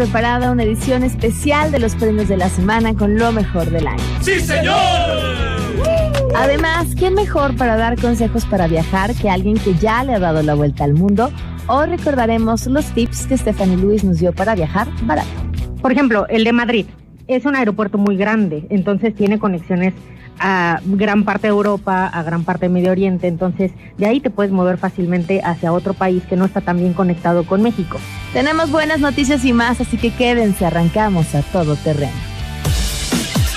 preparada una edición especial de los premios de la semana con lo mejor del año. ¡Sí, señor! Además, ¿quién mejor para dar consejos para viajar que alguien que ya le ha dado la vuelta al mundo? Hoy recordaremos los tips que Stephanie Luis nos dio para viajar barato. Por ejemplo, el de Madrid es un aeropuerto muy grande, entonces tiene conexiones a gran parte de Europa, a gran parte de Medio Oriente, entonces de ahí te puedes mover fácilmente hacia otro país que no está tan bien conectado con México. Tenemos buenas noticias y más, así que quédense, arrancamos a todo terreno.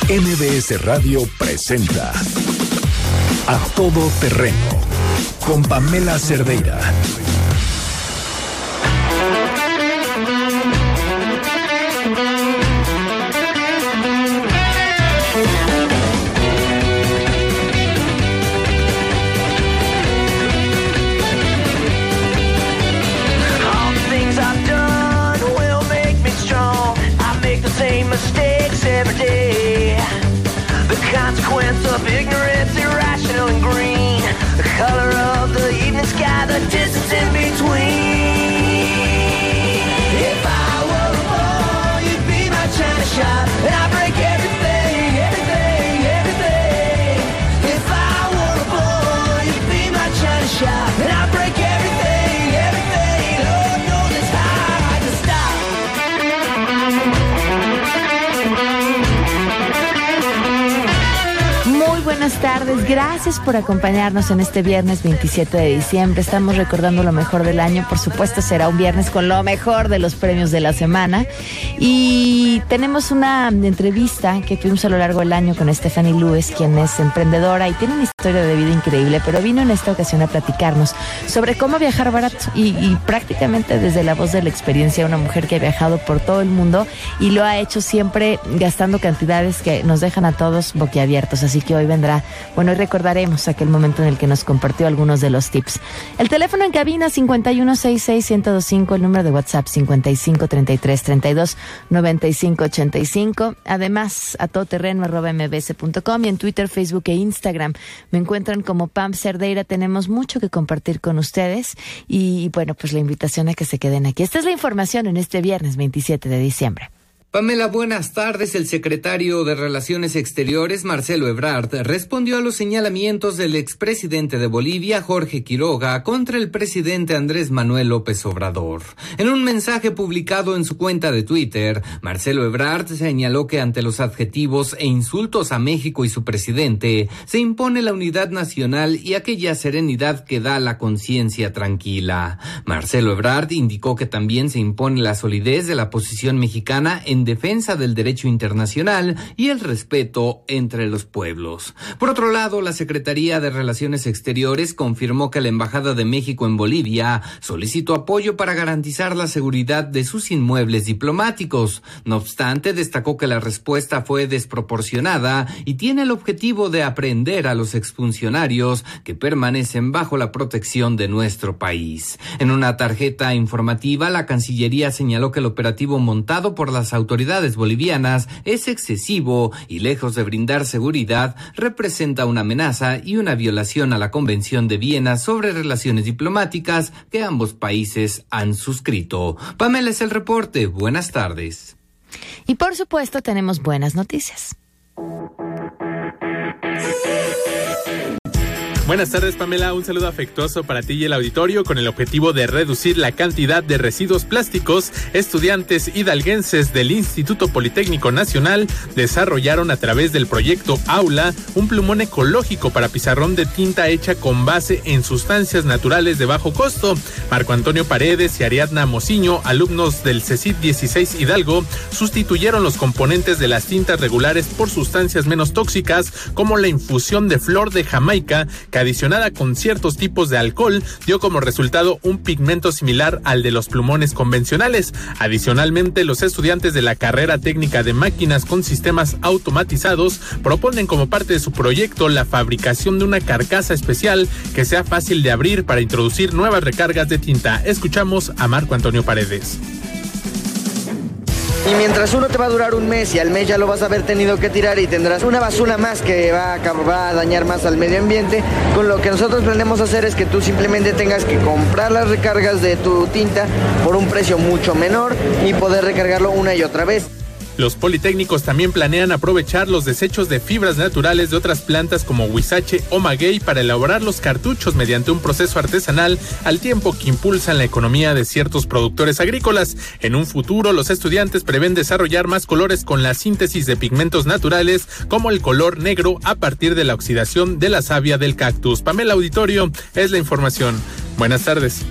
MBS Radio presenta A Todo Terreno con Pamela Cerdeira. Consequence of ignorance, irrational and green. The color of the evening sky, the gracias por acompañarnos en este viernes 27 de diciembre. Estamos recordando lo mejor del año, por supuesto será un viernes con lo mejor de los premios de la semana. Y tenemos una entrevista que tuvimos a lo largo del año con Stephanie Lewis, quien es emprendedora y tiene una historia de vida increíble, pero vino en esta ocasión a platicarnos sobre cómo viajar barato y, y prácticamente desde la voz de la experiencia, una mujer que ha viajado por todo el mundo y lo ha hecho siempre gastando cantidades que nos dejan a todos boquiabiertos. Así que hoy vendrá, bueno, y recordaremos aquel momento en el que nos compartió algunos de los tips. El teléfono en cabina 5166125, el número de WhatsApp 5533329585. Además, a todoterreno y en Twitter, Facebook e Instagram me encuentran como Pam Cerdeira. Tenemos mucho que compartir con ustedes y bueno, pues la invitación a que se queden aquí. Esta es la información en este viernes 27 de diciembre. Pamela, buenas tardes. El secretario de Relaciones Exteriores, Marcelo Ebrard, respondió a los señalamientos del expresidente de Bolivia, Jorge Quiroga, contra el presidente Andrés Manuel López Obrador. En un mensaje publicado en su cuenta de Twitter, Marcelo Ebrard señaló que ante los adjetivos e insultos a México y su presidente, se impone la unidad nacional y aquella serenidad que da la conciencia tranquila. Marcelo Ebrard indicó que también se impone la solidez de la posición mexicana en defensa del derecho internacional y el respeto entre los pueblos. Por otro lado, la Secretaría de Relaciones Exteriores confirmó que la Embajada de México en Bolivia solicitó apoyo para garantizar la seguridad de sus inmuebles diplomáticos. No obstante, destacó que la respuesta fue desproporcionada y tiene el objetivo de aprender a los exfuncionarios que permanecen bajo la protección de nuestro país. En una tarjeta informativa, la Cancillería señaló que el operativo montado por las autoridades bolivianas es excesivo y lejos de brindar seguridad, representa una amenaza y una violación a la Convención de Viena sobre relaciones diplomáticas que ambos países han suscrito. Pamela es el reporte. Buenas tardes. Y por supuesto tenemos buenas noticias. Buenas tardes, Pamela. Un saludo afectuoso para ti y el auditorio con el objetivo de reducir la cantidad de residuos plásticos. Estudiantes hidalguenses del Instituto Politécnico Nacional desarrollaron a través del proyecto Aula un plumón ecológico para pizarrón de tinta hecha con base en sustancias naturales de bajo costo. Marco Antonio Paredes y Ariadna Mociño, alumnos del CECIT 16 Hidalgo, sustituyeron los componentes de las tintas regulares por sustancias menos tóxicas como la infusión de flor de Jamaica adicionada con ciertos tipos de alcohol dio como resultado un pigmento similar al de los plumones convencionales. Adicionalmente, los estudiantes de la carrera técnica de máquinas con sistemas automatizados proponen como parte de su proyecto la fabricación de una carcasa especial que sea fácil de abrir para introducir nuevas recargas de tinta. Escuchamos a Marco Antonio Paredes. Y mientras uno te va a durar un mes y al mes ya lo vas a haber tenido que tirar y tendrás una basura más que va a, va a dañar más al medio ambiente, con lo que nosotros pretendemos hacer es que tú simplemente tengas que comprar las recargas de tu tinta por un precio mucho menor y poder recargarlo una y otra vez. Los politécnicos también planean aprovechar los desechos de fibras naturales de otras plantas como huizache o maguey para elaborar los cartuchos mediante un proceso artesanal al tiempo que impulsan la economía de ciertos productores agrícolas. En un futuro, los estudiantes prevén desarrollar más colores con la síntesis de pigmentos naturales como el color negro a partir de la oxidación de la savia del cactus. Pamela Auditorio es la información. Buenas tardes.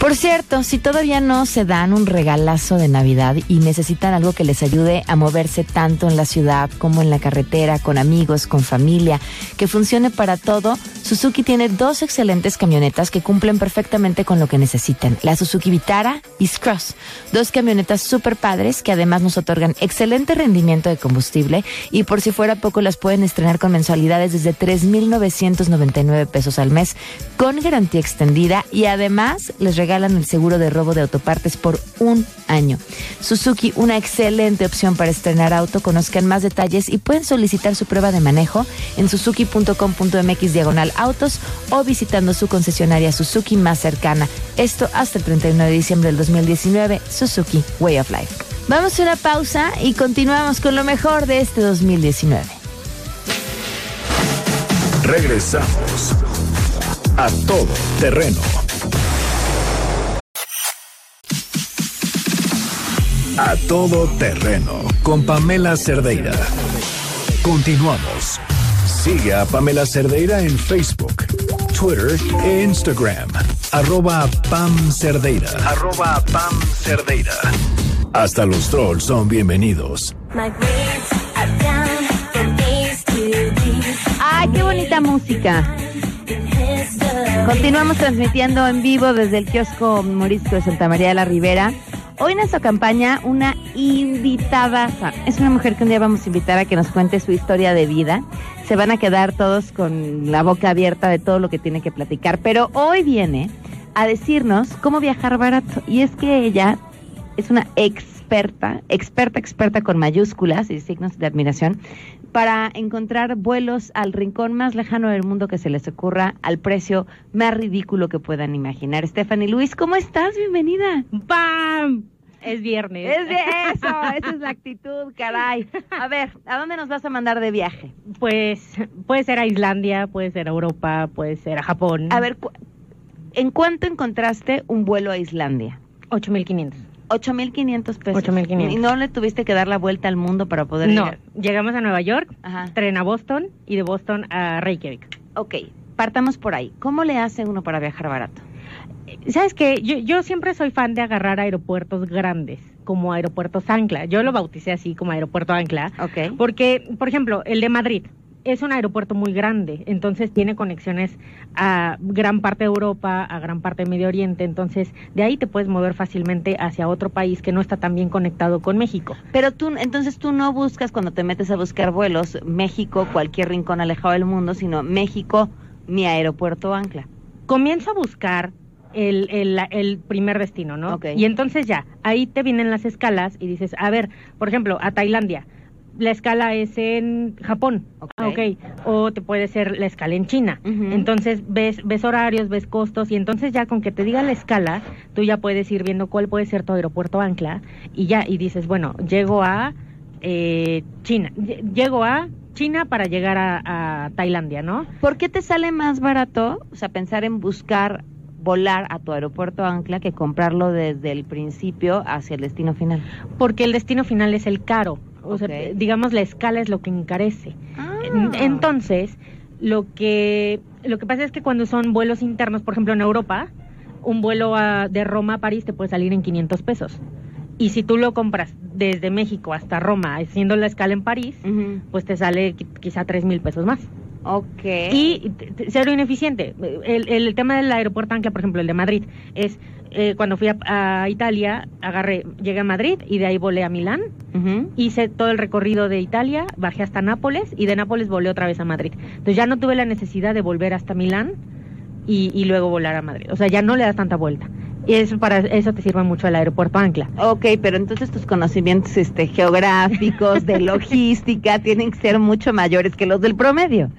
Por cierto, si todavía no se dan un regalazo de Navidad y necesitan algo que les ayude a moverse tanto en la ciudad como en la carretera, con amigos, con familia, que funcione para todo, Suzuki tiene dos excelentes camionetas que cumplen perfectamente con lo que necesitan. La Suzuki Vitara y Scross, dos camionetas super padres que además nos otorgan excelente rendimiento de combustible y por si fuera poco las pueden estrenar con mensualidades desde 3.999 pesos al mes con garantía extendida y además les regalan regalan el seguro de robo de autopartes por un año. Suzuki, una excelente opción para estrenar auto. Conozcan más detalles y pueden solicitar su prueba de manejo en suzuki.com.mx diagonal autos o visitando su concesionaria Suzuki más cercana. Esto hasta el 31 de diciembre del 2019. Suzuki Way of Life. Vamos a una pausa y continuamos con lo mejor de este 2019. Regresamos a todo terreno. A todo terreno con Pamela Cerdeira. Continuamos. Sigue a Pamela Cerdeira en Facebook, Twitter e Instagram. Arroba Pam Cerdeira. Arroba Pam Cerdeira. Hasta los trolls son bienvenidos. ¡Ay, qué bonita música! Continuamos transmitiendo en vivo desde el kiosco Morisco de Santa María de la Ribera. Hoy en nuestra campaña, una invitada. Es una mujer que un día vamos a invitar a que nos cuente su historia de vida. Se van a quedar todos con la boca abierta de todo lo que tiene que platicar. Pero hoy viene a decirnos cómo viajar barato. Y es que ella es una experta, experta, experta con mayúsculas y signos de admiración, para encontrar vuelos al rincón más lejano del mundo que se les ocurra al precio más ridículo que puedan imaginar. Stephanie Luis, ¿cómo estás? Bienvenida. ¡Bam! Es viernes. Es de eso, esa es la actitud, caray. A ver, ¿a dónde nos vas a mandar de viaje? Pues puede ser a Islandia, puede ser a Europa, puede ser a Japón. A ver, ¿en cuánto encontraste un vuelo a Islandia? 8.500. 8.500 pesos. 8.500. ¿Y no le tuviste que dar la vuelta al mundo para poder no, llegar? llegamos a Nueva York, Ajá. tren a Boston y de Boston a Reykjavik. Ok, partamos por ahí. ¿Cómo le hace uno para viajar barato? ¿Sabes qué? Yo, yo siempre soy fan de agarrar aeropuertos grandes, como aeropuertos Ancla. Yo lo bauticé así como aeropuerto Ancla. Ok. Porque, por ejemplo, el de Madrid es un aeropuerto muy grande, entonces tiene conexiones a gran parte de Europa, a gran parte de Medio Oriente, entonces de ahí te puedes mover fácilmente hacia otro país que no está tan bien conectado con México. Pero tú, entonces tú no buscas cuando te metes a buscar vuelos México, cualquier rincón alejado del mundo, sino México, mi aeropuerto ancla. Comienzo a buscar el, el, el primer destino, ¿no? Ok. Y entonces ya, ahí te vienen las escalas y dices, a ver, por ejemplo, a Tailandia. La escala es en Japón. Ah, ok, o te puede ser la escala en China. Entonces ves, ves horarios, ves costos y entonces ya con que te diga la escala, tú ya puedes ir viendo cuál puede ser tu aeropuerto ancla y ya, y dices, bueno, llego a eh, China, lle- llego a China para llegar a, a Tailandia, ¿no? ¿Por qué te sale más barato, o sea, pensar en buscar volar a tu aeropuerto Ancla que comprarlo desde el principio hacia el destino final? Porque el destino final es el caro. O sea, digamos, la escala es lo que encarece. Ah. En- Entonces, lo que, lo que pasa es que cuando son vuelos internos, por ejemplo, en Europa, un vuelo a- de Roma a París te puede salir en 500 pesos. Y si tú lo compras desde México hasta Roma, haciendo la escala en París, pues te sale qui- quizá 3 mil pesos más. Ok. Y cero ineficiente. El, el tema del aeropuerto Ancla, por ejemplo, el de Madrid, es eh, cuando fui a, a Italia, agarré, llegué a Madrid y de ahí volé a Milán. Hice todo el recorrido de Italia, bajé hasta Nápoles y de Nápoles volé otra vez a Madrid. Entonces ya no tuve la necesidad de volver hasta Milán y, y luego volar a Madrid. O sea, ya no le das tanta vuelta. Y eso para eso te sirve mucho el aeropuerto Ancla. Ok, pero entonces tus conocimientos este, geográficos, de logística, tienen que ser mucho mayores que los del promedio.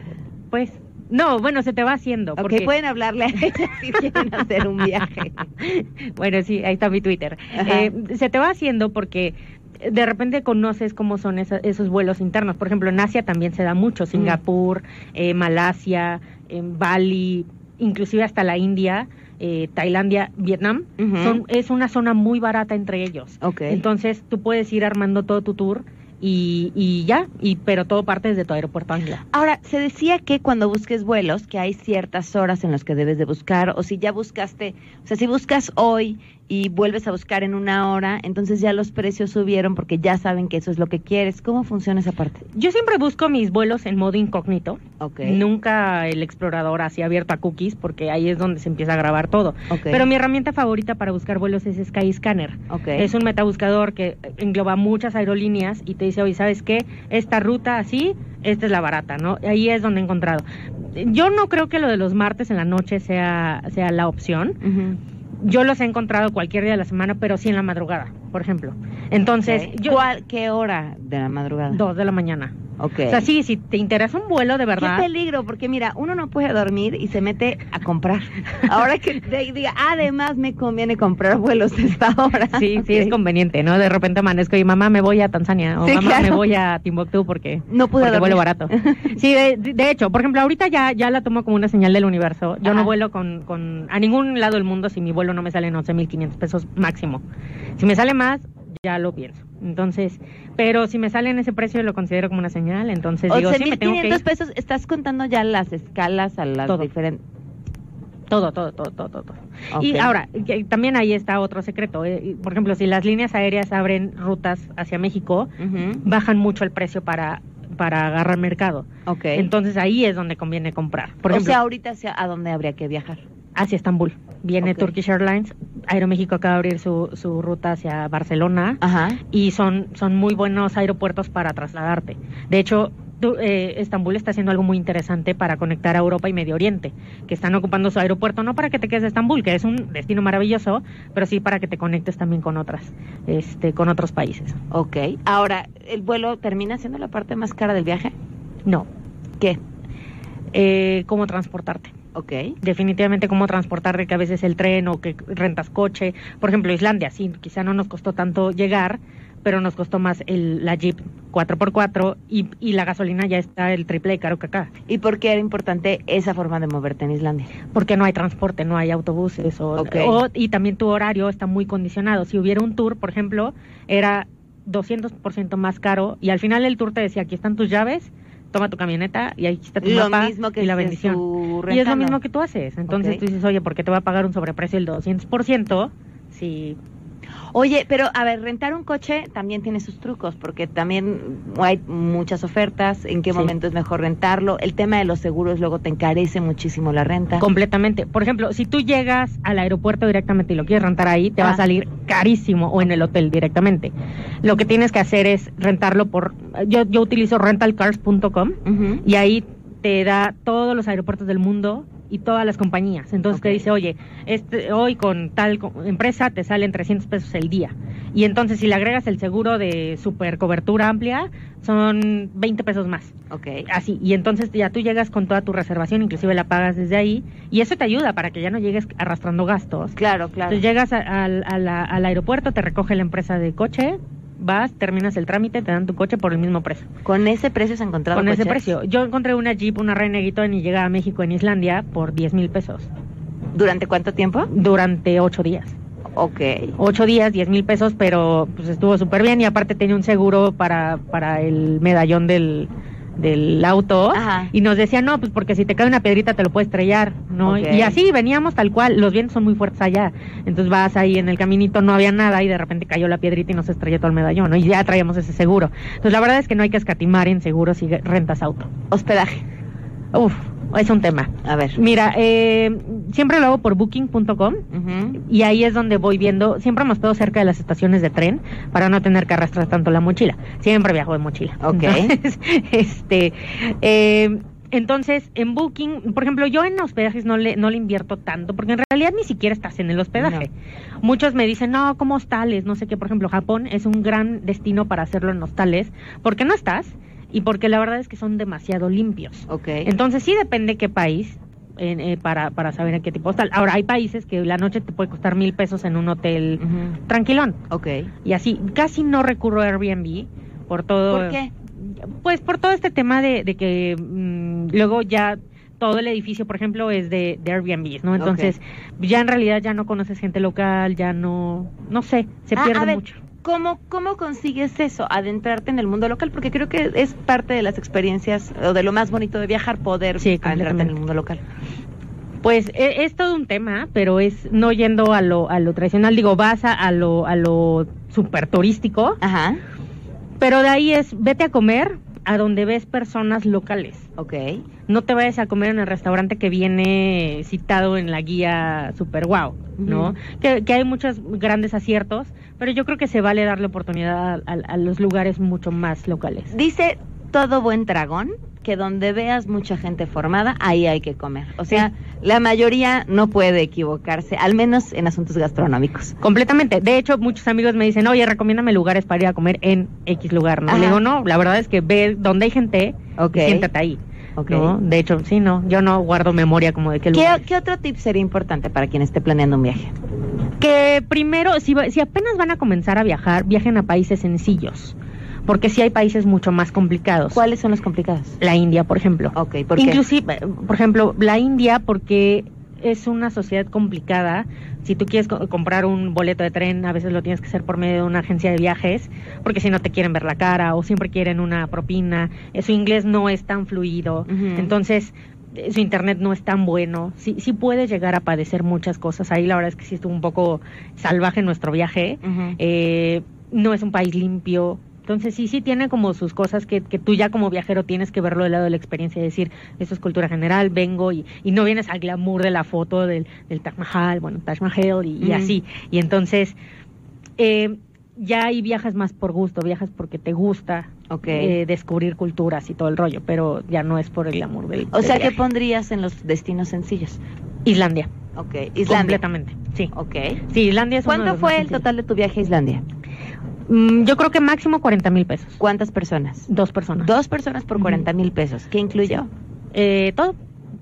Pues, no, bueno, se te va haciendo. Porque- pueden hablarle a ella si quieren hacer un viaje. bueno, sí, ahí está mi Twitter. Eh, se te va haciendo porque de repente conoces cómo son esa- esos vuelos internos. Por ejemplo, en Asia también se da mucho. Singapur, eh, Malasia, en Bali, inclusive hasta la India, eh, Tailandia, Vietnam. Son, es una zona muy barata entre ellos. Ok. Entonces tú puedes ir armando todo tu tour y, y ya, y pero todo parte desde tu aeropuerto Angla. Ahora, se decía que cuando busques vuelos, que hay ciertas horas en las que debes de buscar, o si ya buscaste, o sea, si buscas hoy y vuelves a buscar en una hora, entonces ya los precios subieron porque ya saben que eso es lo que quieres. ¿Cómo funciona esa parte? Yo siempre busco mis vuelos en modo incógnito. Ok. Nunca el explorador así abierto a cookies porque ahí es donde se empieza a grabar todo. Ok. Pero mi herramienta favorita para buscar vuelos es Skyscanner. Ok. Es un metabuscador que engloba muchas aerolíneas y te dice, oye, ¿sabes qué? Esta ruta así, esta es la barata, ¿no? Ahí es donde he encontrado. Yo no creo que lo de los martes en la noche sea, sea la opción. Yo los he encontrado cualquier día de la semana, pero sí en la madrugada, por ejemplo. Entonces, yo... ¿Cuál- ¿Qué hora de la madrugada? Dos de la mañana. Ok. O sea, sí, si te interesa un vuelo de verdad... Qué peligro, porque mira, uno no puede dormir y se mete a comprar. Ahora que diga, además me conviene comprar vuelos a esta hora. Sí, sí, es conveniente, ¿no? De repente amanezco y mamá me voy a Tanzania o Sí, mamá claro. me voy a Timbuktu porque No pude porque vuelo barato. Sí, de, de hecho, por ejemplo, ahorita ya ya la tomo como una señal del universo. Yo Ajá. no vuelo con, con a ningún lado del mundo si mi vuelo no me sale en 11.500 pesos máximo. Si me sale más, ya lo pienso. Entonces, pero si me sale en ese precio lo considero como una señal, entonces digo, sí, me tengo que 11.500 ir. pesos, estás contando ya las escalas a las Todo. diferentes. Todo, todo, todo, todo, todo. Y ahora, también ahí está otro secreto. eh, Por ejemplo, si las líneas aéreas abren rutas hacia México, bajan mucho el precio para, para agarrar mercado. Ok. Entonces ahí es donde conviene comprar. Por o ejemplo, sea, ahorita hacia a dónde habría que viajar. Hacia Estambul. Viene. Turkish Airlines, Aeroméxico acaba de abrir su, su ruta hacia Barcelona Ajá. y son, son muy buenos aeropuertos para trasladarte. De hecho, eh, Estambul está haciendo algo muy interesante para conectar a Europa y Medio Oriente, que están ocupando su aeropuerto no para que te quedes de Estambul, que es un destino maravilloso, pero sí para que te conectes también con otras, este, con otros países. Ok. Ahora, ¿el vuelo termina siendo la parte más cara del viaje? No, ¿Qué? eh, cómo transportarte. Ok. definitivamente cómo transportarte, que a veces el tren o que rentas coche. Por ejemplo, Islandia, sí, quizá no nos costó tanto llegar, pero nos costó más el, la Jeep 4x4 y, y la gasolina ya está el triple de caro que acá. ¿Y por qué era importante esa forma de moverte en Islandia? Porque no hay transporte, no hay autobuses. O- y también tu horario está muy condicionado. Si hubiera un tour, por ejemplo, era 200% más caro y al final el tour te decía, aquí están tus llaves, toma tu camioneta y ahí está tu Lo mapa mismo que y la bendición. Y es lo mismo que tú haces. Entonces Ok. tú dices, oye, ¿por qué te va a pagar un sobreprecio del 200%? Si Oye, pero a ver, rentar un coche también tiene sus trucos, porque también hay muchas ofertas, en qué Sí. momento es mejor rentarlo. El tema de los seguros luego te encarece muchísimo la renta. completamente. Por ejemplo, si tú llegas al aeropuerto directamente y lo quieres rentar ahí, te va Ah. a salir carísimo o en el hotel directamente. Lo que tienes que hacer es rentarlo por... Yo, yo utilizo rentalcars.com y ahí te da todos los aeropuertos del mundo y todas las compañías. Entonces te dice, oye, este, hoy con tal empresa te salen 300 pesos el día. Y entonces si le agregas el seguro de super cobertura amplia, son 20 pesos más. Ok. Así, y entonces ya tú llegas con toda tu reservación, inclusive la pagas desde ahí, y eso te ayuda para que ya no llegues arrastrando gastos. Claro, claro. Entonces llegas a- al, a la- al aeropuerto, te recoge la empresa de coche, vas, terminas el trámite, te dan tu coche por el mismo precio. ¿Con ese precio se encontrado Con ese precio. Yo encontré una Jeep, una Renegade y llega a México en Islandia por 10 mil pesos ¿Durante cuánto tiempo? durante ocho días. Ok. Ocho días, 10 mil pesos, pero pues estuvo súper bien y aparte tenía un seguro para, para el medallón del, del auto Ajá. y nos decía, no, pues porque si te cae una piedrita te lo puede estrellar, ¿no? Y así veníamos tal cual, los vientos son muy fuertes allá, entonces vas ahí en el caminito, no había nada y de repente cayó la piedrita y nos estrelló todo el medallón, ¿no? Y ya traíamos ese seguro. Entonces la verdad es que no hay que escatimar en seguros si rentas auto. Hospedaje. Uf, es un tema. A ver. Mira, eh, siempre lo hago por booking.com Ujú. y ahí es donde voy viendo, siempre me estoy cerca de las estaciones de tren para no tener que arrastrar tanto la mochila. Siempre viajo de mochila. Ok. Entonces, este, eh, entonces, en Booking, por ejemplo, yo en hospedajes no le, no le invierto tanto, porque en realidad ni siquiera estás en el hospedaje. Muchos me dicen, no, como hostales, no sé qué, por ejemplo, Japón es un gran destino para hacerlo en hostales, porque no estás y porque la verdad es que son demasiado limpios. Ok. Entonces sí depende qué país en, eh, para, para saber en qué tipo hostal. Ahora hay países que la noche te puede costar mil pesos en un hotel tranquilón. Ok. Y así, casi no recurro a Airbnb por todo. ¿Por qué? Pues por todo este tema de, de que mm, luego ya todo el edificio, por ejemplo, es de, de Airbnb, ¿no? Entonces, ya en realidad ya no conoces gente local, ya no, no sé, se Ah, pierde a ver, mucho. ¿Cómo, ¿Cómo consigues eso? Adentrarte en el mundo local, porque creo que es parte de las experiencias o de lo más bonito de viajar, poder Sí, adentrarte en el mundo local. Pues e- es, todo un tema, pero es no yendo a lo, a lo tradicional, digo, vas a, a lo, a lo super turístico, Ajá. pero de ahí es, vete a comer a donde ves personas locales. Ok. No te vayas a comer en el restaurante que viene citado en la guía super wow, ¿no? Que, que hay muchos grandes aciertos, pero yo creo que se vale darle oportunidad a, a- a los lugares mucho más locales. Dice todo buen dragón que donde veas mucha gente formada, ahí hay que comer. O sea, la mayoría no puede equivocarse, al menos en asuntos gastronómicos. Completamente. De hecho, muchos amigos me dicen, oye, recomiéndame lugares para ir a comer en X lugar, ¿no? Le digo, no, la verdad es que ve donde hay gente, Ok. siéntate ahí. Ok. ¿no? De hecho, sí, no, yo no guardo memoria como de qué lugar. ¿Qué, qué otro tip sería importante para quien esté planeando un viaje? Que primero, si, si apenas van a comenzar a viajar, viajen a países sencillos. Porque sí hay países mucho más complicados. ¿Cuáles son los complicados? La India, por ejemplo. Ok, ¿por qué? Inclusive, eh, por ejemplo, la India porque es una sociedad complicada. Si tú quieres co- comprar un boleto de tren, a veces lo tienes que hacer por medio de una agencia de viajes, porque si no te quieren ver la cara o siempre quieren una propina. Eh, Su inglés no es tan fluido. Entonces, su internet no es tan bueno. Sí, sí puedes llegar a padecer muchas cosas. Ahí la verdad es que sí estuvo un poco salvaje nuestro viaje. Eh, no es un país limpio. Entonces sí, sí tiene como sus cosas que, que tú ya como viajero tienes que verlo del lado de la experiencia y decir, eso es cultura general, vengo y, y no vienes al glamour de la foto del, del Taj Mahal, bueno, Taj Mahal y, así. Y entonces eh, ya ahí viajas más por gusto, viajas porque te gusta Ok. eh, descubrir culturas y todo el rollo, pero ya no es por el glamour del o del sea, ¿qué viaje. pondrías en los destinos sencillos? Islandia, Ok, Islandia. completamente, sí. Ok. Sí, Islandia es uno de ¿Cuánto los fue el total de tu viaje a Islandia? Mm, yo creo que máximo 40 mil pesos, ¿Cuántas personas? dos personas. Dos personas por Ujú. 40 mil pesos. ¿Qué incluyó? Eh, todo.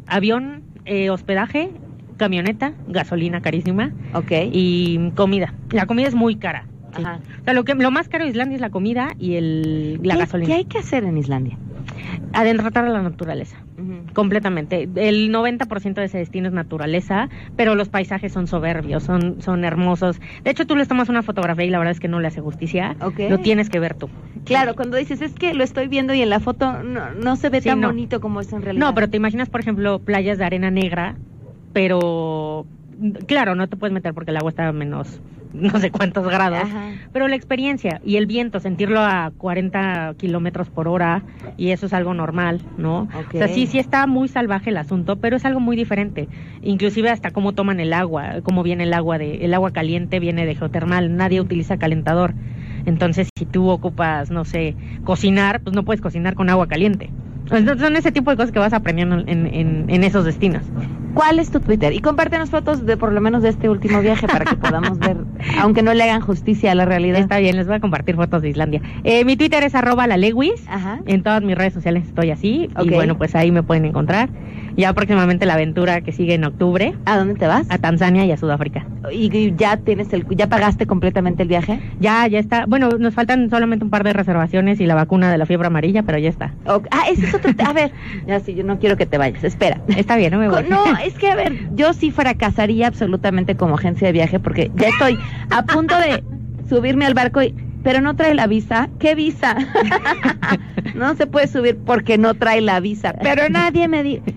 Avión, eh, hospedaje, camioneta, gasolina carísima Ok. y comida. La comida es muy cara. Sí. Ajá. O sea, lo, que, lo más caro de Islandia es la comida y el, la ¿Qué, gasolina. ¿Qué hay que hacer en Islandia? Adentratar a la naturaleza. Completamente. El 90% de ese destino es naturaleza, pero los paisajes son soberbios, son, son hermosos. De hecho, tú les tomas una fotografía y la verdad es que no le hace justicia. Lo tienes que ver tú. Claro, cuando dices, es que lo estoy viendo y en la foto no, no se ve Sí, tan no. bonito como es en realidad. No, pero te imaginas, por ejemplo, playas de arena negra, pero claro, no te puedes meter porque el agua está a menos no sé cuántos grados. Ajá. Pero la experiencia y el viento, sentirlo a 40 kilómetros por hora, y eso es algo normal, ¿no? O sea, sí, sí está muy salvaje el asunto, pero es algo muy diferente. Inclusive hasta cómo toman el agua, cómo viene el agua de, el agua caliente viene de geotermal, nadie utiliza calentador. Entonces, si tú ocupas, no sé, cocinar, pues no puedes cocinar con agua caliente. Entonces, son ese tipo de cosas que vas aprendiendo en, en, en esos destinos. ¿Cuál es tu Twitter? Y compártenos fotos de por lo menos de este último viaje para que podamos ver, aunque no le hagan justicia a la realidad. Está bien, les voy a compartir fotos de Islandia. Eh, mi Twitter es arroba la Lewis. Ajá. En todas mis redes sociales estoy así. Ok. Y bueno, pues ahí me pueden encontrar. Ya próximamente la aventura que sigue en octubre. ¿A dónde te vas? A Tanzania y a Sudáfrica. ¿Y ya tienes el, ya pagaste completamente el viaje? Ya, ya está. Bueno, nos faltan solamente un par de reservaciones y la vacuna de la fiebre amarilla, pero ya está. Ah, ese es otro. a ver, ya sí, yo no quiero que te vayas. Espera. Está bien, no me voy. No, es que a ver, yo sí fracasaría absolutamente como agencia de viaje porque ya estoy a punto de subirme al barco y pero no trae la visa. ¿Qué visa? no se puede subir porque no trae la visa. Pero nadie me dice,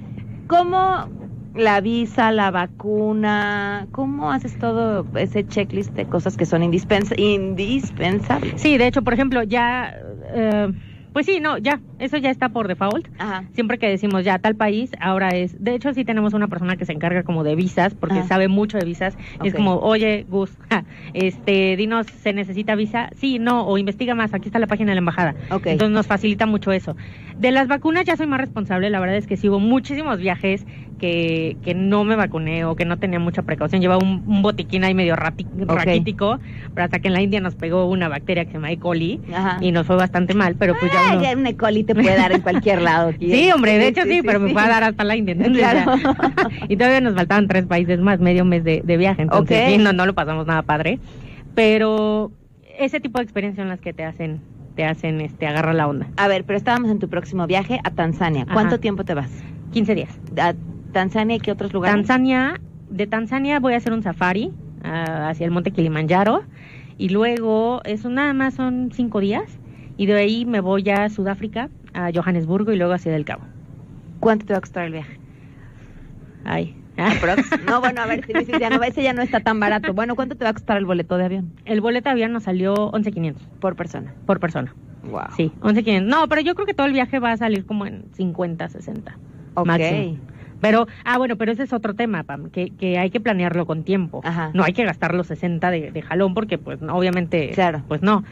¿cómo la visa, la vacuna? ¿Cómo haces todo ese checklist de cosas que son indispens indispensables? Sí, de hecho, por ejemplo, ya... Eh, pues sí, no, ya, eso ya está por default. Ajá. Siempre que decimos ya tal país, ahora es. De hecho, sí tenemos una persona que se encarga como de visas, porque Ah. sabe mucho de visas. Y Es como, oye, Gus, ja, este, dinos, ¿se necesita visa? Sí, no, o investiga más, aquí está la página de la embajada. Ok. Entonces nos facilita mucho eso. De las vacunas ya soy más responsable, la verdad es que sí hubo muchísimos viajes que, que no me vacuné o que no tenía mucha precaución. Llevaba un, un botiquín ahí medio rati- raquítico, pero hasta que en la India nos pegó una bacteria que se llama E. coli Ajá. y nos fue bastante mal, pero pues ya Ay, uno... ya un E. coli te puede dar en cualquier lado. Sí, hombre, de hecho sí, pero me fue a dar hasta la India. entonces Claro. y todavía nos faltaban tres países más, medio mes de, de viaje. Entonces, Ok. sí, no, no lo pasamos nada padre. Pero ese tipo de experiencias son las que te hacen, te hacen este, agarrar la onda. A ver, pero estábamos en tu próximo viaje a Tanzania. ¿Cuánto Ajá. tiempo te vas? 15 días. ¿A Tanzania y qué otros lugares? Tanzania, de Tanzania voy a hacer un safari ah, hacia el monte Kilimanjaro. Y luego, eso nada más son cinco días. Y de ahí me voy a Sudáfrica, a Johannesburgo y luego hacia Del Cabo. ¿Cuánto te va a costar el viaje? Ay. No, bueno, a ver, si dices, ya no, ese ya no está tan barato. Bueno, ¿cuánto te va a costar el boleto de avión El boleto de avión nos salió 11.500 por persona? por persona. Wow. Sí, 11.500. No, pero yo creo que todo el viaje va a salir como en 50, 60. Ok. máximo. Pero, ah, bueno, pero ese es otro tema, Pam, que, que hay que planearlo con tiempo. Ajá. No hay que gastar los 60 de, de jalón porque, pues, no, obviamente, Claro. pues no.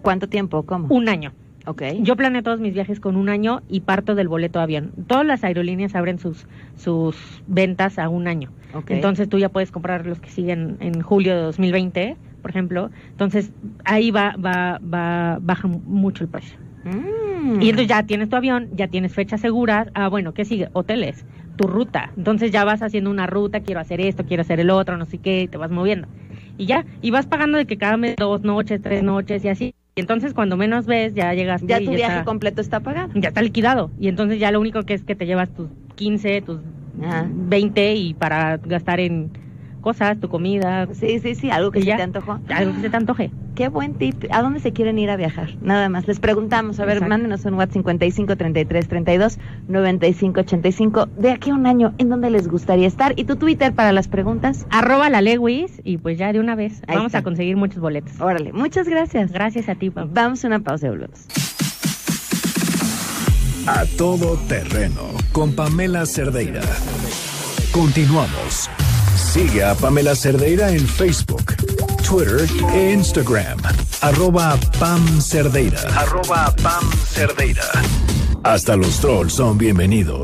¿Cuánto tiempo? ¿Cómo? Un año. Ok. Yo planeo todos mis viajes con un año y parto del boleto de avión. Todas las aerolíneas abren sus, sus ventas a un año. Ok. Entonces tú ya puedes comprar los que siguen en julio de 2020, por ejemplo. Entonces ahí va, va, va, baja mucho el precio. Mm. Y entonces ya tienes tu avión, ya tienes fechas seguras. Ah, bueno, ¿qué sigue? Hoteles, tu ruta. Entonces ya vas haciendo una ruta, quiero hacer esto, quiero hacer el otro, no sé qué, y te vas moviendo. Y ya, y vas pagando de que cada mes dos noches, tres noches y así. Y entonces cuando menos ves, ya llegaste. ya tu viaje está, completo está pagado. ya está liquidado. Y entonces ya lo único que es que te llevas tus 15, tus Ajá. 20 y para gastar en cosas, tu comida, Sí, sí, sí, algo que se ya. te antojó. algo que se te antoje. Qué buen tip. ¿A dónde se quieren ir a viajar? Nada más. Les preguntamos. A ver, Exacto. mándenos un WhatsApp 55 33 32 95 85. De aquí a un año, ¿en dónde les gustaría estar? Y tu Twitter para las preguntas. Arroba la Lewis y pues ya de una vez Ahí vamos está. a conseguir muchos boletos. Órale, muchas gracias. Gracias a ti, Pam. Vamos a una pausa, volvemos. A todo terreno con Pamela Cerdeira. Continuamos. Sigue a Pamela Cerdeira en Facebook, Twitter e Instagram. Arroba Pam Cerdeira. Arroba Pam Cerdeira. Hasta los trolls son bienvenidos.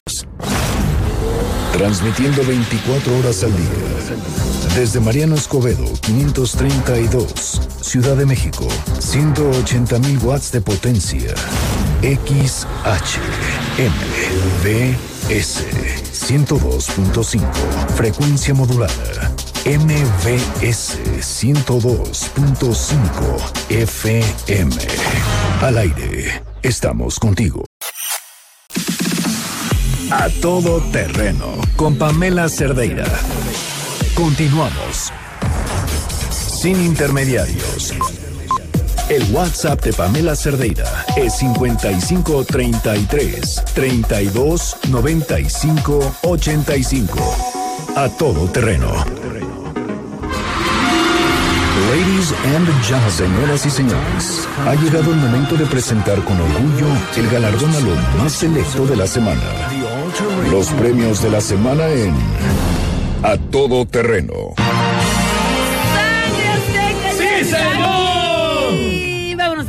Transmitiendo 24 horas al día. Desde Mariano Escobedo, 532, Ciudad de México, 180 mil watts de potencia. XH, MBS, 102.5, frecuencia modulada. MBS 102.5 FM. Al aire, estamos contigo. A todo terreno con Pamela Cerdeira. Continuamos. Sin intermediarios. El WhatsApp de Pamela Cerdeira es 55 33 32 95 85. A todo terreno. Ladies and gentlemen, señoras y señores, ha llegado el momento de presentar con orgullo el galardón a lo más selecto de la semana. Los premios de la semana en A Todo Terreno.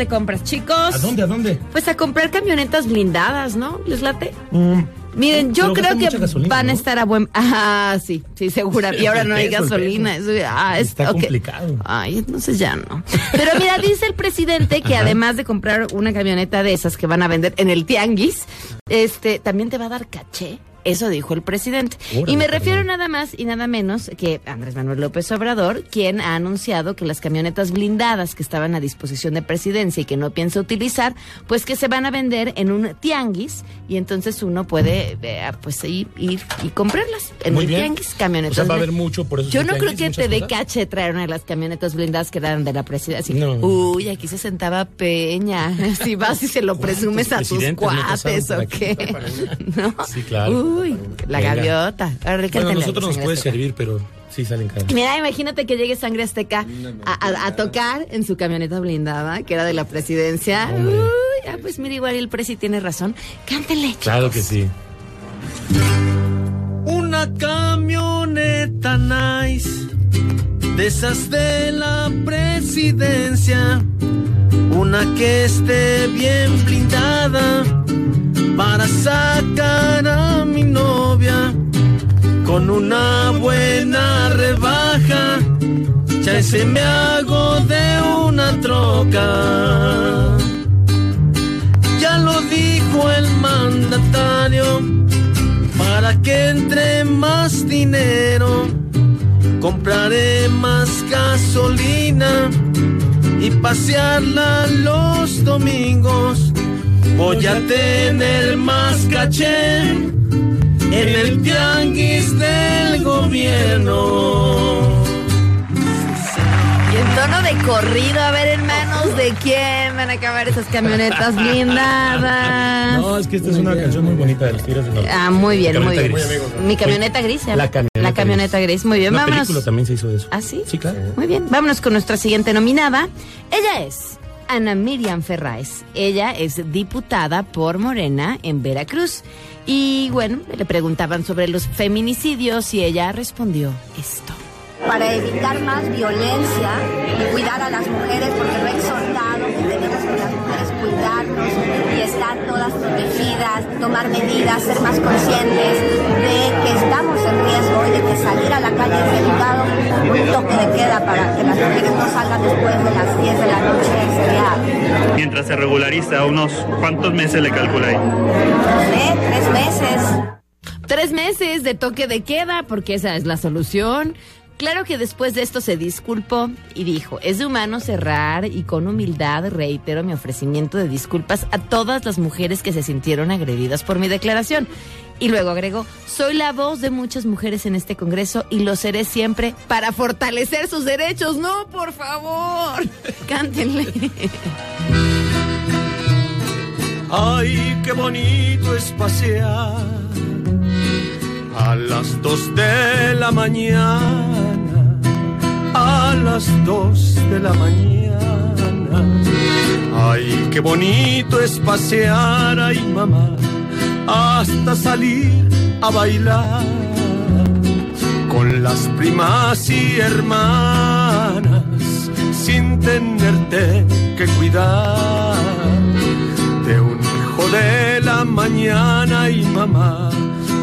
De compras, chicos. ¿A dónde? ¿A dónde? Pues a comprar camionetas blindadas, ¿no? ¿Les late? Mm, Miren, yo Pero creo que gasolina, van a estar a buen... Ah, sí, sí, segura. Y ahora no hay peso, gasolina. ah, es- Está complicado. Ay, entonces ya no. Pero mira, dice el presidente que además de comprar una camioneta de esas que van a vender en el tianguis, este, también te va a dar caché. Eso dijo el presidente. Órale, y me refiero nada más y nada menos que Andrés Manuel López Obrador, quien ha anunciado que las camionetas blindadas que estaban a disposición de presidencia y que no piensa utilizar, pues que se van a vender en un tianguis y entonces uno puede eh, pues ir, ir y comprarlas en Muy el bien. tianguis, camionetas. O sea, va a haber mucho por eso. Yo no creo tianguis, que te dé caché traer una de las camionetas blindadas que eran de la presidencia. No. Uy, aquí se sentaba Peña. Si vas y se lo presumes a tus cuates o qué. ¿No? Sí, claro. Uy, la Venga. gaviota. Bueno, nosotros nos puede Azteca. servir, pero sí salen caros. Mira, imagínate que llegue Sangre Azteca a, a- a tocar en su camioneta blindada, que era de la presidencia. Hombre. Uy, ah, pues mira, igual el presi tiene razón. Cántale. Claro que sí. Una camioneta nice, de esas de la presidencia. Una que esté bien blindada para sacar a mi novia con una buena rebaja. Ya ese me hago de una troca. Ya lo dijo el mandatario para que entre más dinero, compraré más gasolina y pasearla los domingos. Voy a tener más caché en el tianguis del gobierno. Y en tono de corrido, a ver, hermanos, ¿de quién van a acabar esas camionetas blindadas? No, es que esta es una canción muy bonita de los Tigres del Norte. Ah, muy bien, muy bien. Mi camioneta gris, ¿eh? La camioneta camioneta gris. Muy bien, Una vámonos. película también se hizo de eso. ¿Ah, sí? Sí, claro. Muy bien, vámonos con nuestra siguiente nominada. Ella es Ana Miriam Ferráez. Ella es diputada por Morena en Veracruz. Y bueno, le preguntaban sobre los feminicidios y ella respondió esto. para evitar más violencia y cuidar a las mujeres, porque lo he cuidarnos y estar todas protegidas, tomar medidas, ser más conscientes de que estamos en riesgo y de que salir a la calle es delicado. Un toque de queda para que las mujeres no salgan después de las 10 de la noche sería, Mientras se regulariza, unos cuántos meses le calcula ahí. no sé, tres meses. Tres meses de toque de queda, porque esa es la solución. Claro que después de esto se disculpó y dijo, es de humano cerrar y con humildad reitero mi ofrecimiento de disculpas a todas las mujeres que se sintieron agredidas por mi declaración. Y luego agregó, soy la voz de muchas mujeres en este Congreso y lo seré siempre para fortalecer sus derechos. No, por favor, cántenle. Ay, qué bonito es pasear a las dos de la mañana, a las dos de la mañana. Ay, qué bonito es pasear, ay mamá, hasta salir a bailar con las primas y hermanas sin tenerte que cuidar de un hijo de la mañana y mamá.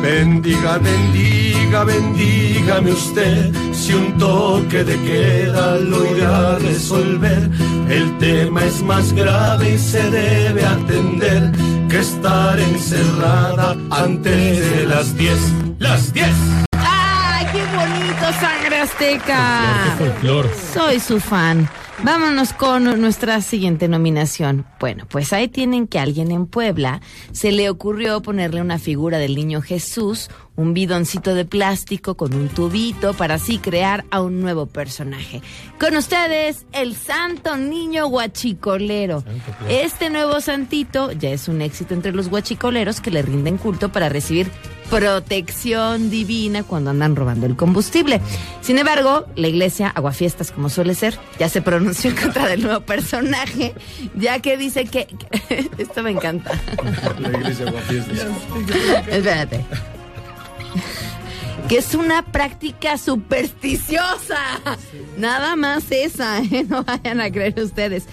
Bendiga, bendiga, bendígame usted. Si un toque de queda lo irá a resolver, el tema es más grave y se debe atender que estar encerrada antes de las 10. ¡Las 10! ¡Ay, qué bonito, sangre azteca! Soy su fan. Vámonos con nuestra siguiente nominación. Bueno, pues ahí tienen que a alguien en Puebla se le ocurrió ponerle una figura del niño Jesús, un bidoncito de plástico con un tubito para así crear a un nuevo personaje. Con ustedes, el Santo Niño Guachicolero. Este nuevo santito ya es un éxito entre los guachicoleros que le rinden culto para recibir protección divina cuando andan robando el combustible. Sin embargo, la iglesia, aguafiestas como suele ser, ya se pronunció en contra del nuevo personaje, ya que dice que... que- esto me encanta. La iglesia Espérate. Que es una práctica supersticiosa. Nada más esa, ¿eh? no vayan a creer ustedes.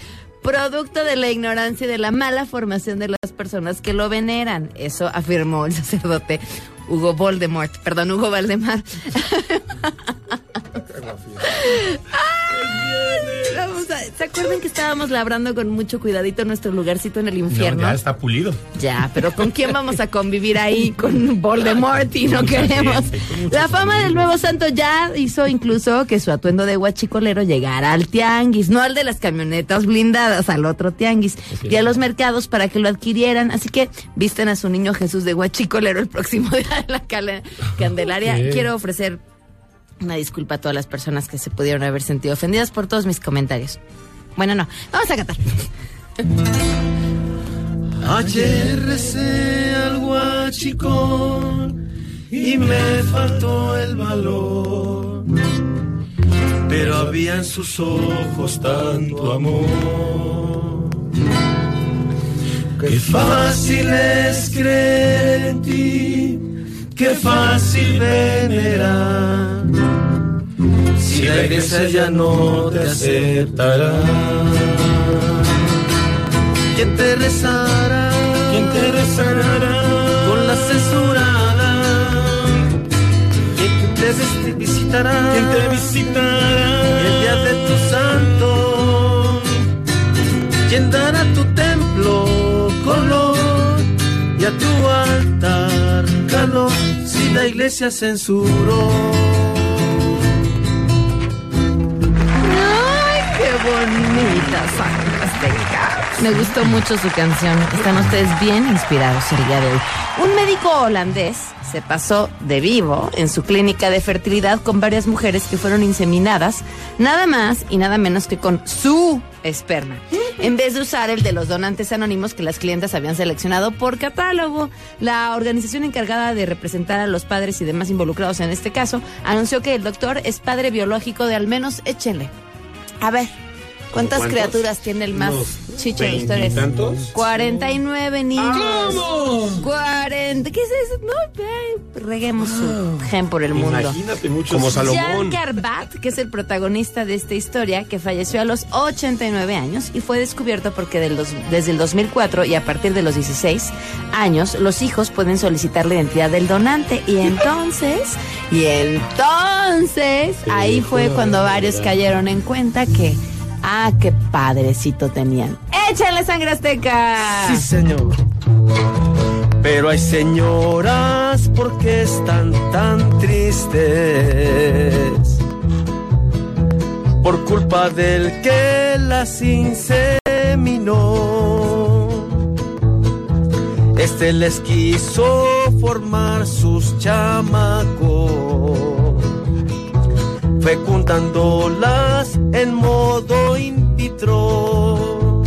Producto de la ignorancia y de la mala formación de las personas que lo veneran. Eso afirmó el sacerdote Hugo Voldemort. Perdón, Hugo Valdemar. Vamos a- ¿Se acuerdan que estábamos labrando con mucho cuidadito nuestro lugarcito en el infierno? No, ya está pulido. Ya, pero ¿con quién vamos a convivir ahí? Con Voldemort y no queremos. La fama del nuevo santo ya hizo incluso que su atuendo de guachicolero llegara al tianguis, no al de las camionetas blindadas, al otro tianguis, y a los mercados para que lo adquirieran. Así que visten a su niño Jesús de guachicolero el próximo día de la Candelaria. Quiero ofrecer una disculpa a todas las personas que se pudieron haber sentido ofendidas por todos mis comentarios. Bueno, no, vamos a cantar. Ayer recé al guachicón y me faltó el valor. Pero había en sus ojos tanto amor. Qué fácil es creer en ti, qué fácil venerar. Si la iglesia ya no te aceptará. ¿Quién te rezará? ¿Quién te rezará? Con la censurada. ¿Quién te vis- visitará? ¿Quién te visitará? Si la iglesia censuró. ¡Ay, qué bonita! Me gustó mucho su canción. Están ustedes bien inspirados el de hoy. Un médico holandés se pasó de vivo en su clínica de fertilidad con varias mujeres que fueron inseminadas, nada más y nada menos que con su esperma, en vez de usar el de los donantes anónimos que las clientes habían seleccionado por catálogo. La organización encargada de representar a los padres y demás involucrados en este caso anunció que el doctor es padre biológico de al menos, échenle. A ver, ¿cuántas cuántos? criaturas tiene el más ¿Unos chicho de ustedes? veintitantos? 49 niños. ¡Vamos! 40. ¿Qué es eso? No, reguemos su gen por el mundo. Imagínate muchos. Como Salomón. Carbat, que es el protagonista de esta historia, que falleció a los 89 años y fue descubierto porque del dos- desde el 2004 y a partir de los 16 años, los hijos pueden solicitar la identidad del donante. Y entonces, y entonces, ahí fue cuando varios cayeron en cuenta que, ah, qué padrecito tenían. ¡Échale sangre azteca! Sí, señor. Pero hay señoras porque están tan tristes por culpa del que las inseminó. Este les quiso formar sus chamacos, fecundándolas en modo in vitro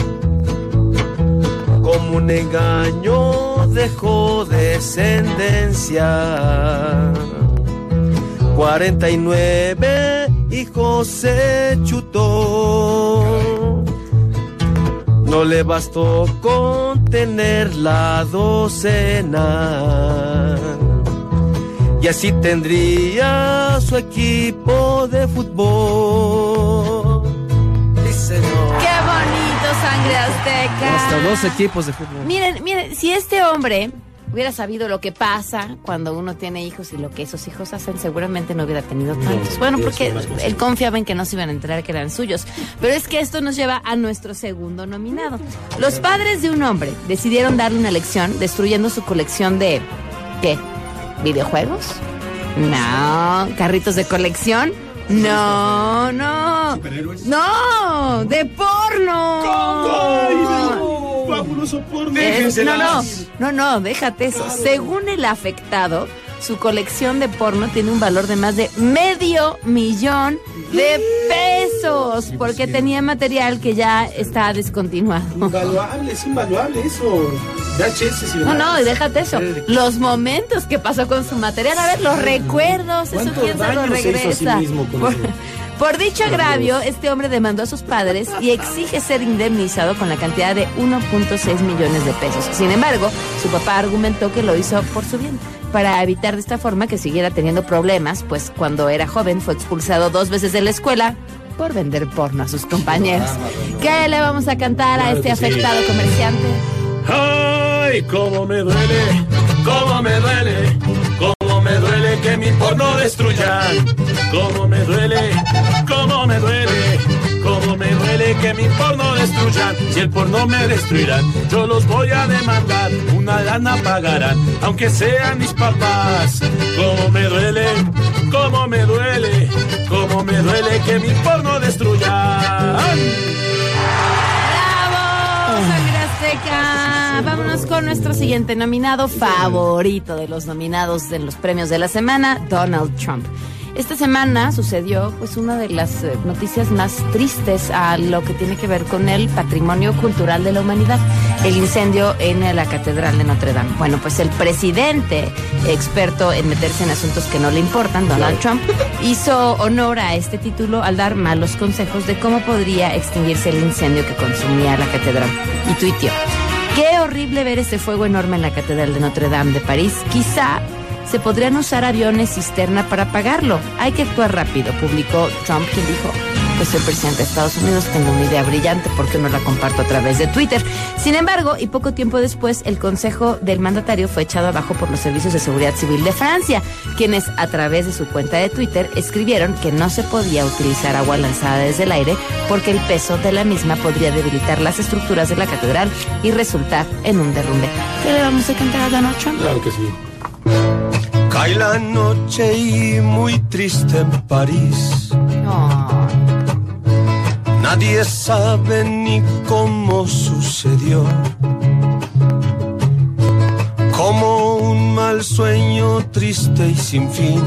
como un engaño dejó descendencia. 49 hijos se chutó. No le bastó con tener la docena. Y así tendría su equipo de fútbol. Sí, señor. ¡Qué bonito, sangre azteca! Hasta dos equipos de fútbol. Miren, miren, si este hombre hubiera sabido lo que pasa cuando uno tiene hijos y lo que esos hijos hacen, seguramente no hubiera tenido tantos. bueno, porque él confiaba en que no se iban a enterar que eran suyos. Pero es que esto nos lleva a nuestro segundo nominado. Los padres de un hombre decidieron darle una lección destruyendo su colección de... ¿Qué? ¿Videojuegos? No. ¿Carritos de colección? No, no. No, de porno. Fabuloso porno. No, no, no, no, déjate eso. Según el afectado, su colección de porno tiene un valor de más de medio millón de pesos porque tenía material que ya está descontinuado. Invaluable, es invaluable eso. VHS No, no, y déjate eso. Los momentos que pasó con su material, a ver, los recuerdos, eso ¿Cuántos quién se lo sí regresa. mismo con Por, eso? Por dicho agravio, este hombre demandó a sus padres y exige ser indemnizado con la cantidad de 1.6 millones de pesos. Sin embargo, su papá argumentó que lo hizo por su bien, para evitar de esta forma que siguiera teniendo problemas, pues cuando era joven fue expulsado dos veces de la escuela por vender porno a sus compañeros. ¿Qué le vamos a cantar a este afectado comerciante? Ay, cómo me duele, cómo me duele, que mi porno destruyan. Cómo me duele, cómo me duele, me duele que mi porno destruyan. Si el porno me destruirán, yo los voy a demandar. Una lana pagarán, aunque sean mis papás. Como me duele, como me duele, como me duele que mi porno destruyan. ¡Bravo! Vámonos con nuestro siguiente nominado favorito de los nominados en los premios de la semana, Donald Trump. Esta semana sucedió pues una de las eh, noticias más tristes a lo que tiene que ver con el patrimonio cultural de la humanidad, el incendio en la Catedral de Notre Dame. Bueno, pues el presidente, experto en meterse en asuntos que no le importan, Donald Trump, hizo honor a este título al dar malos consejos de cómo podría extinguirse el incendio que consumía la catedral. Y tuiteó, qué horrible ver ese fuego enorme en la Catedral de Notre Dame de París. Quizá se podrían usar aviones cisterna para apagarlo. Hay que actuar rápido, publicó Trump, quien dijo, pues el presidente de Estados Unidos tengo una idea brillante, ¿por qué no la comparto a través de Twitter? Sin embargo, y poco tiempo después, el consejo del mandatario fue echado abajo por los servicios de seguridad civil de Francia, quienes a través de su cuenta de Twitter escribieron que no se podía utilizar agua lanzada desde el aire porque el peso de la misma podría debilitar las estructuras de la catedral y resultar en un derrumbe. ¿Qué le vamos a cantar a Donald Trump? Claro que sí. Cae la noche y muy triste en París. Nadie sabe ni cómo sucedió. Como un mal sueño triste y sin fin.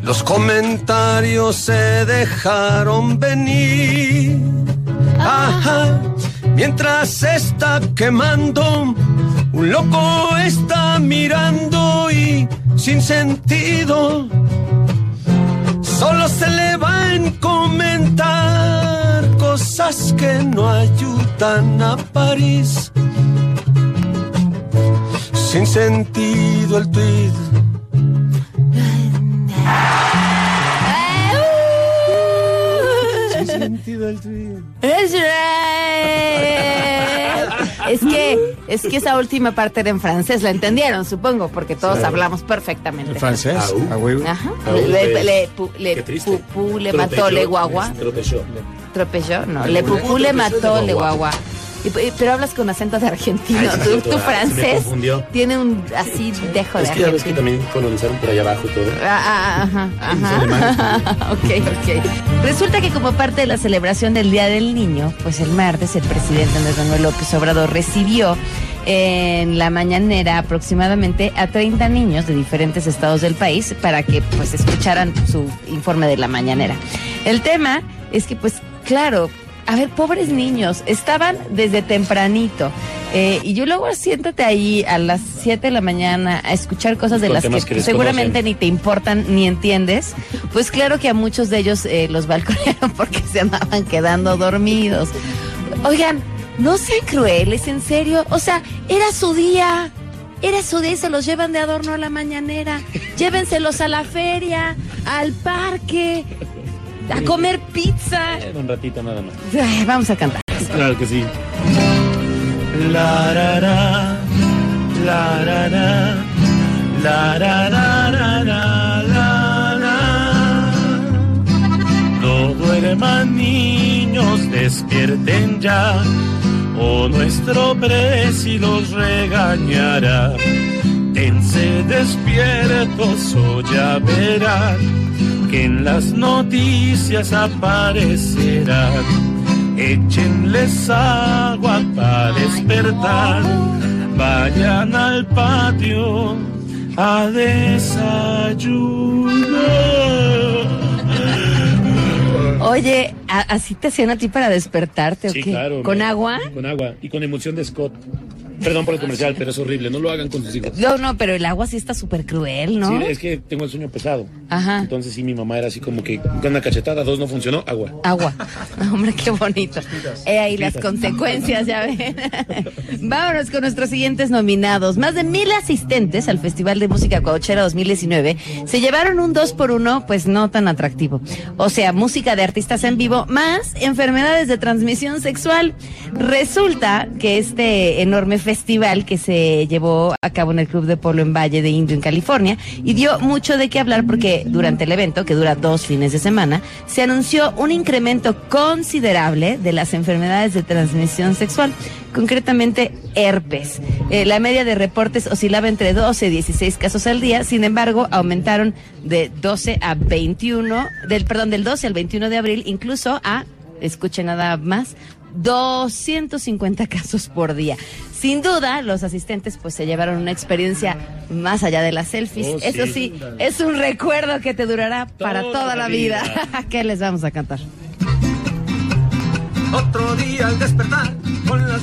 Los comentarios se dejaron venir. Ajá, mientras está quemando, un loco está mirando y sin sentido. Solo se le van a comentar cosas que no ayudan a París. Sin sentido el tweet. Sin sentido el tweet. Es que, es que esa última parte era en francés, la entendieron, supongo, porque todos Sí. hablamos perfectamente. ¿En francés? Ah. Ajá. Ah. Le, le, pu- le Qué triste. pupú le mató le guagua. Tropezó. Tropezó, no. Le pupú le mató le guagua. Pero hablas con acento de argentino. Ay, sí, tu, francés tiene un así dejo de Es que ya ves que también colonizaron por allá abajo y todo. Ah, ah, ajá, alemanes ajá. ok, ok. Resulta que como parte de la celebración del Día del Niño, pues el martes el presidente Andrés Manuel López Obrador recibió en la mañanera aproximadamente a 30 niños de diferentes estados del país para que pues escucharan su informe de la mañanera. El tema es que pues claro, a ver, pobres niños, estaban desde tempranito. eh, y yo luego siéntate ahí a las 7 de la mañana a escuchar cosas de Con las que, que seguramente ni te importan ni entiendes. Pues claro que a muchos de ellos eh, los balconearon porque se andaban quedando dormidos. Oigan, no sean crueles, en serio. O sea, era su día. Era su día y se los llevan de adorno a la mañanera. Llévenselos a la feria, al parque, a comer pizza. Un ratito nada más. Ay, vamos a cantar. Claro que sí. La ra ra, la ra ra, la ra ra ra duerman niños, despierten ya, o nuestro presi los regañará. Tense despiertos o ya verán que en las noticias aparecerán. Échenles agua para despertar. Vayan al patio a desayunar. Oye, ¿a- ¿así te hacían a ti para despertarte o Sí, qué? claro. ¿Con me- agua? Con agua. Y con emulsión de Scott. Perdón por el comercial, pero es horrible. No lo hagan con sus hijos. No, no, pero el agua sí está súper cruel, ¿no? Sí, es que tengo el sueño pesado. Ajá. Entonces sí, mi mamá era así como que con una cachetada, dos no funcionó, agua. Agua. Hombre, qué bonito. He ahí las consecuencias, ya ven. Vámonos con nuestros siguientes nominados. Más de mil asistentes al Festival de Música Coachera 2019 se llevaron un dos por uno, pues no tan atractivo. O sea, música de artistas en vivo más enfermedades de transmisión sexual. Resulta que este enorme festival que se llevó a cabo en el Club de Polo en Valle de Indio, en California, y dio mucho de qué hablar porque durante el evento, que dura dos fines de semana, se anunció un incremento considerable de las enfermedades de transmisión sexual, concretamente herpes. Eh, la media de reportes oscilaba entre 12 y 16 casos al día, sin embargo, aumentaron de 12 a 21, del, perdón, del 12 al 21 de abril, incluso a, escuchen nada más, 250 casos por día. Sin duda, los asistentes pues se llevaron una experiencia más allá de las selfies. Oh, Eso sí. sí, es un recuerdo que te durará para toda, la vida. ¿Qué les vamos a cantar? Otro día al despertar, con las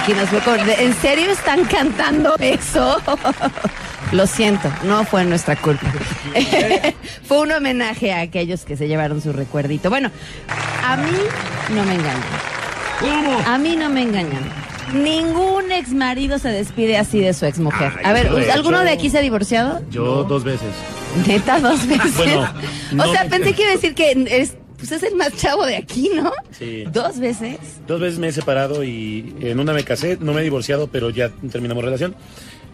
aquí nos con... ¿En serio están cantando eso? Lo siento, no fue nuestra culpa. fue un homenaje a aquellos que se llevaron su recuerdito. Bueno, a mí no me engañan. A mí no me engañan. Ningún ex marido se despide así de su ex mujer. A ver, ¿alguno de aquí se ha divorciado? Yo dos veces. Neta, dos veces. Bueno, o sea, pensé que iba a decir que eres, pues es el más chavo de aquí, ¿no? Sí. Dos veces. Dos veces me he separado y en una me casé, no me he divorciado, pero ya terminamos relación.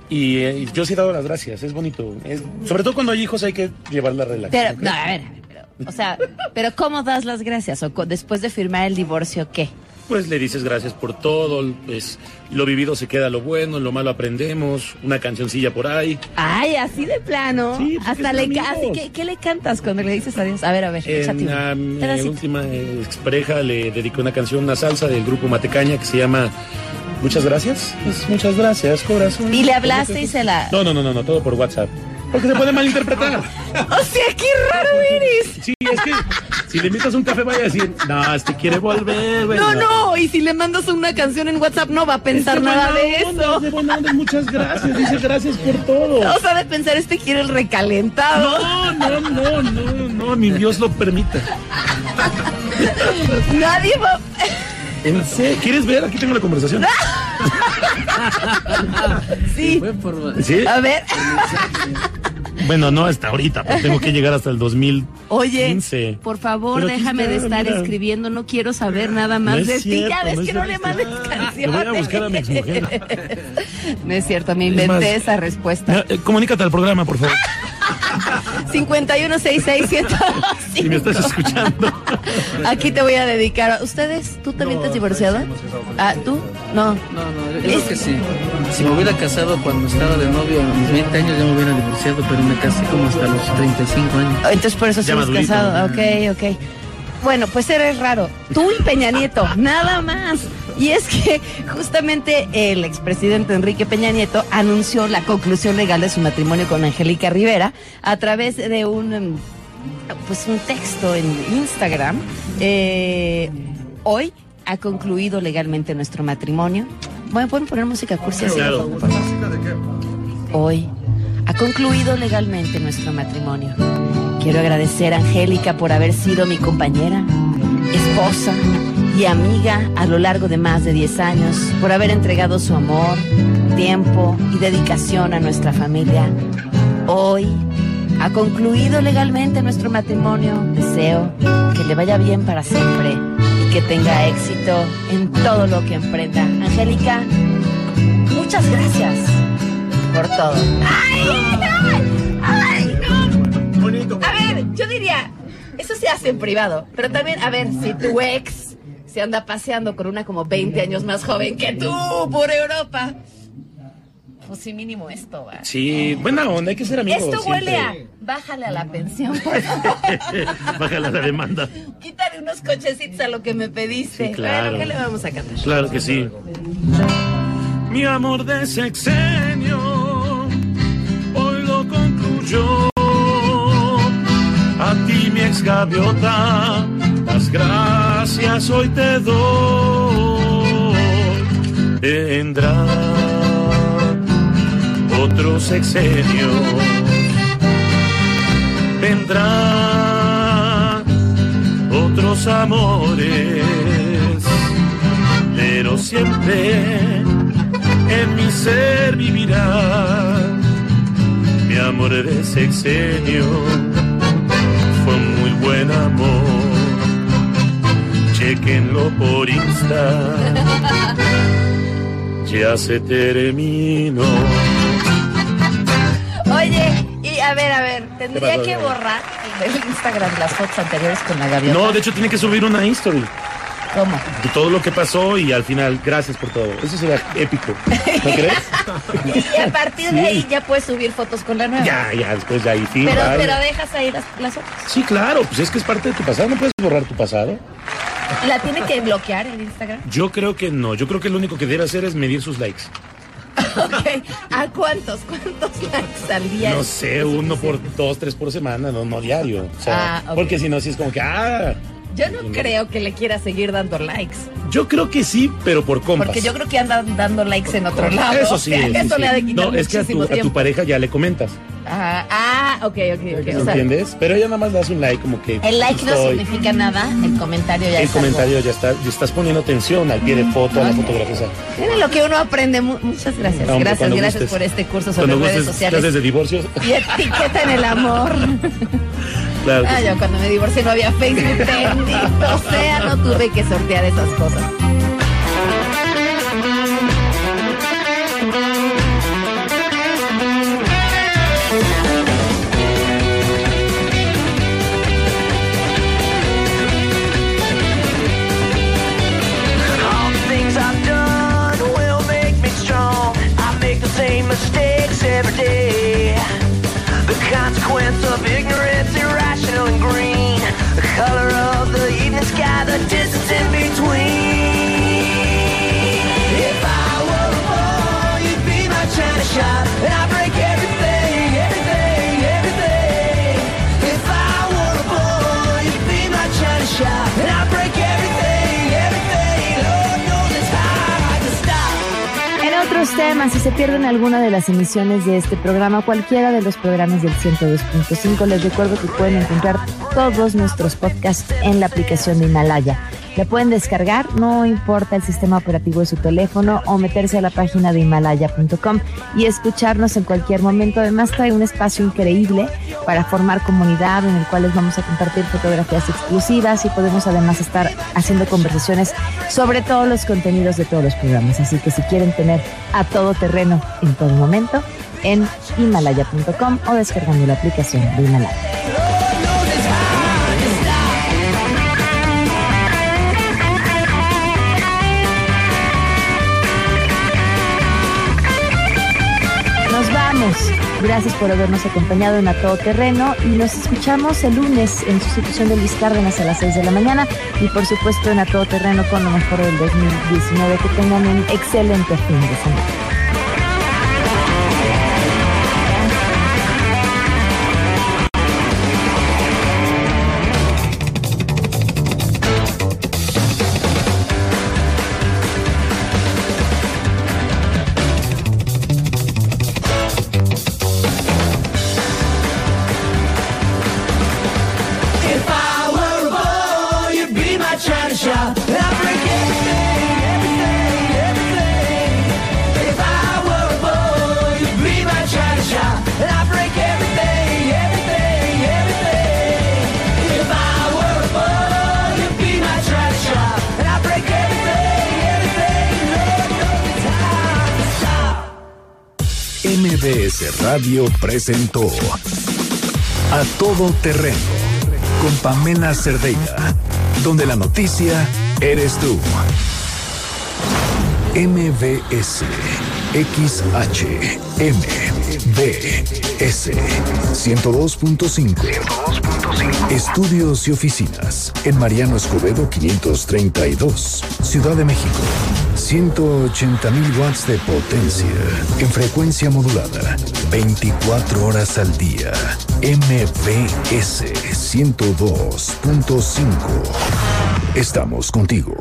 Y eh, yo sí he dado las gracias, es bonito. Es- sobre todo cuando hay hijos hay que llevar la relación. Pero, no, a ver, a ver, pero, o sea, pero ¿cómo das las gracias? ¿O después de firmar el divorcio qué? Pues le dices gracias por todo, pues lo vivido se queda lo bueno, lo malo aprendemos, una cancioncilla por ahí. Ay, así de plano. Sí, pues, Hasta que le ca- amigos. ¿qué, le cantas cuando le dices adiós? A ver, a ver, En a mi última expareja le dediqué una canción, una salsa del grupo Matecaña que se llama Muchas gracias. Pues, muchas gracias, corazón. Y le hablaste y se la. No, no, no, no, no, todo por WhatsApp. Porque se puede malinterpretar. O sea, qué raro eres. Sí, es que si le invitas un café vaya a decir, no, este quiere volver, güey. No, no, y si le mandas una canción en WhatsApp no va a pensar Este nada buena de onda, eso. es de buena onda, muchas gracias, dice gracias por todo. O sea, de pensar, este quiere el recalentado. No, no, no, no, no, ni Dios lo permita. Nadie va. ¿En serio? ¿Quieres ver? Aquí tengo la conversación. Sí. ¿Sí? A ver. Bueno, no hasta ahorita, pero tengo que llegar hasta el 2015. Oye, por favor, Pero déjame de estar mira. escribiendo. No quiero saber nada más No de ti. Ya ves no que no le mandes canciones. voy a buscar a mi exmujer. No es cierto, me Es inventé más, esa respuesta. Eh, Comunícate al programa, por favor. 5166 Si me estás escuchando. Aquí te voy a dedicar. ¿Ustedes? ¿Tú también te has divorciado? Ah, ¿tú? No. No, no, yo creo que sí. Si me hubiera casado cuando estaba de novio a mis 20 años ya me hubiera divorciado, pero me casé como hasta los 35 años. Entonces por eso madurito. casado. Ok, ok. Bueno, pues eres raro. Tú y Peña Nieto, nada más. Y es que justamente el expresidente Enrique Peña Nieto anunció la conclusión legal de su matrimonio con Angélica Rivera a través de un pues un texto en Instagram. Eh, hoy ha concluido legalmente nuestro matrimonio. Bueno, pueden poner música cursi? Hoy ha concluido legalmente nuestro matrimonio. Quiero agradecer a Angélica por haber sido mi compañera, esposa y amiga a lo largo de más de 10 años, por haber entregado su amor, tiempo y dedicación a nuestra familia. Hoy ha concluido legalmente nuestro matrimonio. Deseo que le vaya bien para siempre y que tenga éxito en todo lo que emprenda. Angélica, muchas gracias por todo. ¡Ay, ay, ay, no! Bonito. A ver, yo diría, eso se hace en privado, pero también, a ver, si tu ex se anda paseando con una como 20 años más joven que tú por Europa, pues sí, mínimo esto, va. Sí, buena onda, hay que ser amigos. Esto huele a, bájale a la pensión, por favor. Bájala la demanda. Quítale unos cochecitos a lo que me pediste. Sí, claro. Bueno, ¿qué le vamos a cantar? Claro que sí. Mi amor de sexenio concluyó. A ti, mi ex gaviota, las gracias hoy te doy. Vendrá otro sexenio. Vendrán otros amores, pero siempre en mi ser vivirá amor de sexenio. Fue un muy buen amor, chequenlo por Insta, ya se terminó. Oye, y a ver, a ver, tendría que borrar del Instagram las fotos anteriores con la gaviota. No, de hecho tiene que subir una history ¿Cómo? de todo lo que pasó y al final, gracias por todo. Eso sería épico, ¿no crees? Y a partir de Sí. ahí ya puedes subir fotos con la nueva. Ya, ya, después ya ahí fin. Pero, vale. pero dejas ahí las, las otras. Sí, claro, pues es que es parte de tu pasado, no puedes borrar tu pasado. ¿La tiene que bloquear en Instagram? Yo creo que no, yo creo que lo único que debe hacer es medir sus likes. Ok. ¿A cuántos? ¿Cuántos likes al día? No sé, uno por dos, tres por semana, no, no diario. O sea, Ah, porque si no, sí es como que, ah, Yo no creo que le quiera seguir dando likes. yo creo que sí, pero por compas. Porque yo creo que anda dando likes en otro lado. Eso sí, sí, Eso sí. le ha de quitar No, es que a tu, a pareja ya le comentas, Ah, ah, ok, ok, ok. O sea, ¿entiendes? Pero ella nada más le hace un like como que... el like no significa nada, el comentario ya El es comentario ya está, ya estás poniendo atención al pie de foto, a la fotografía. Miren lo que uno aprende. Mu- Muchas gracias. gracias, gracias gustes. por este curso sobre redes sociales. de divorcios, Y etiqueta en el amor. claro Ah, sí. yo cuando me divorcié no había Facebook, bendito sea, no tuve que sortear esas cosas. Si se pierden alguna de las emisiones de este programa, cualquiera de los programas del 102.5, les recuerdo que pueden encontrar todos nuestros podcasts en la aplicación de Himalaya. La pueden descargar, no importa el sistema operativo de su teléfono o meterse a la página de himalaya.com y escucharnos en cualquier momento. Además trae un espacio increíble para formar comunidad en el cual les vamos a compartir fotografías exclusivas y podemos además estar haciendo conversaciones sobre todos los contenidos de todos los programas. Así que si quieren tener a todo terreno en todo momento, en himalaya.com o descargando la aplicación de Himalaya. Nos vamos. Gracias por habernos acompañado en A Todo Terreno y nos escuchamos el lunes en sustitución de Luis Cárdenas a las 6 de la mañana y por supuesto en A Todo Terreno con lo mejor del 2019. Que tengan un excelente fin de semana. Radio presentó A Todo Terreno con Pamela Cerdeira, donde la noticia eres tú. MBS XH MBS 102.5 Estudios y oficinas en Mariano Escobedo 532, Ciudad de México. 180 mil watts de potencia en frecuencia modulada, 24 horas al día. MBS 102.5. Estamos contigo.